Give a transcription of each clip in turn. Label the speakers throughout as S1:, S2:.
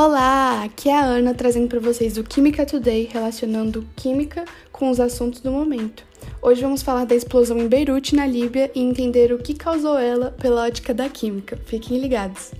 S1: Olá, aqui é a Ana trazendo para vocês o Química Today, relacionando química com os assuntos do momento. Hoje vamos falar da explosão em Beirute, na Líbia, e entender o que causou ela pela ótica da química. Fiquem ligados.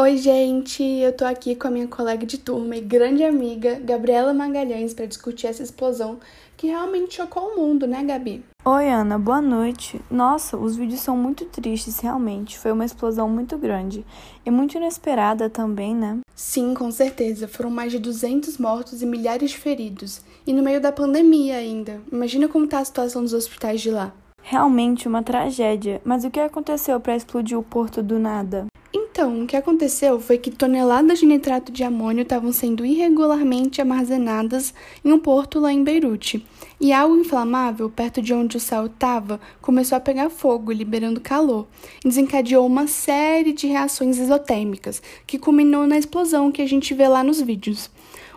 S1: Oi, gente! Eu tô aqui com a minha colega de turma e grande amiga, Gabriela Magalhães, para discutir essa explosão que realmente chocou o mundo, né, Gabi?
S2: Oi, Ana, boa noite. Nossa, os vídeos são muito tristes, realmente. Foi uma explosão muito grande e muito inesperada também, né?
S1: Sim, com certeza. Foram mais de 200 mortos e milhares de feridos. E no meio da pandemia ainda. Imagina como tá a situação dos hospitais de lá.
S2: Realmente uma tragédia. Mas o que aconteceu para explodir o porto do nada?
S1: Então, o que aconteceu foi que toneladas de nitrato de amônio estavam sendo irregularmente armazenadas em um porto lá em Beirute. E algo inflamável, perto de onde o sal estava, começou a pegar fogo, liberando calor, e desencadeou uma série de reações isotérmicas, que culminou na explosão que a gente vê lá nos vídeos.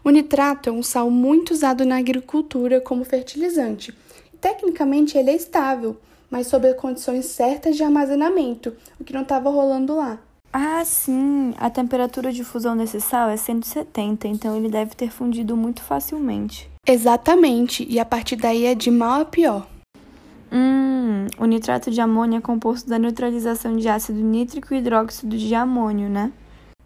S1: O nitrato é um sal muito usado na agricultura como fertilizante. Tecnicamente, ele é estável, mas sob condições certas de armazenamento, o que não estava rolando lá.
S2: Ah, sim! A temperatura de fusão desse sal é 170, então ele deve ter fundido muito facilmente.
S1: Exatamente, e a partir daí é de mal a pior.
S2: Hum, o nitrato de amônio é composto da neutralização de ácido nítrico e hidróxido de amônio, né?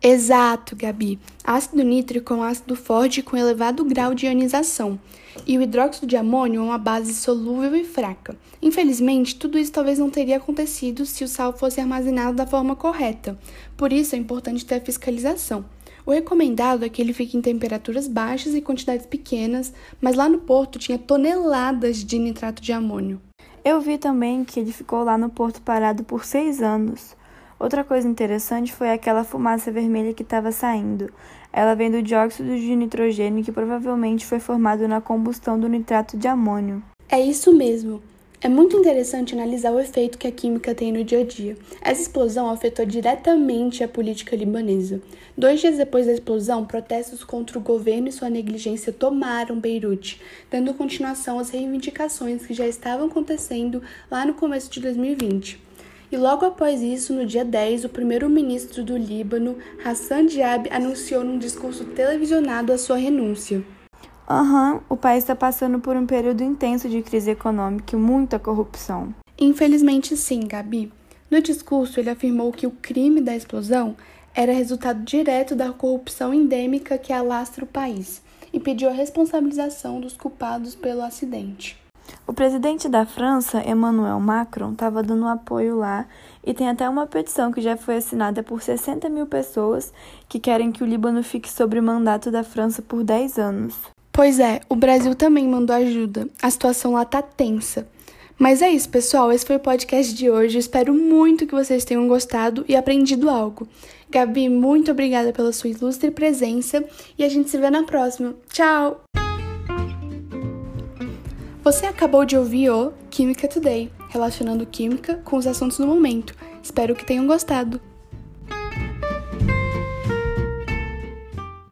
S1: Exato, Gabi. Ácido nítrico é um ácido forte com elevado grau de ionização, e o hidróxido de amônio é uma base solúvel e fraca. Infelizmente, tudo isso talvez não teria acontecido se o sal fosse armazenado da forma correta. Por isso é importante ter a fiscalização. O recomendado é que ele fique em temperaturas baixas e quantidades pequenas, mas lá no porto tinha toneladas de nitrato de amônio.
S2: Eu vi também que ele ficou lá no porto parado por seis anos. Outra coisa interessante foi aquela fumaça vermelha que estava saindo. Ela vem do dióxido de nitrogênio que provavelmente foi formado na combustão do nitrato de amônio.
S1: É isso mesmo. É muito interessante analisar o efeito que a química tem no dia a dia. Essa explosão afetou diretamente a política libanesa. Dois dias depois da explosão, protestos contra o governo e sua negligência tomaram Beirute, dando continuação às reivindicações que já estavam acontecendo lá no começo de 2020. E logo após isso, no dia 10, o primeiro-ministro do Líbano, Hassan Diab, anunciou num discurso televisionado a sua renúncia.
S2: Aham, uhum, o país está passando por um período intenso de crise econômica e muita corrupção.
S1: Infelizmente, sim, Gabi. No discurso, ele afirmou que o crime da explosão era resultado direto da corrupção endêmica que alastra o país e pediu a responsabilização dos culpados pelo acidente.
S2: O presidente da França, Emmanuel Macron, estava dando apoio lá e tem até uma petição que já foi assinada por 60 mil pessoas que querem que o Líbano fique sob o mandato da França por 10 anos.
S1: Pois é, o Brasil também mandou ajuda. A situação lá tá tensa. Mas é isso, pessoal. Esse foi o podcast de hoje. espero muito que vocês tenham gostado e aprendido algo. Gabi, muito obrigada pela sua ilustre presença e a gente se vê na próxima. Tchau! Você acabou de ouvir o Química Today, relacionando química com os assuntos do momento. Espero que tenham gostado.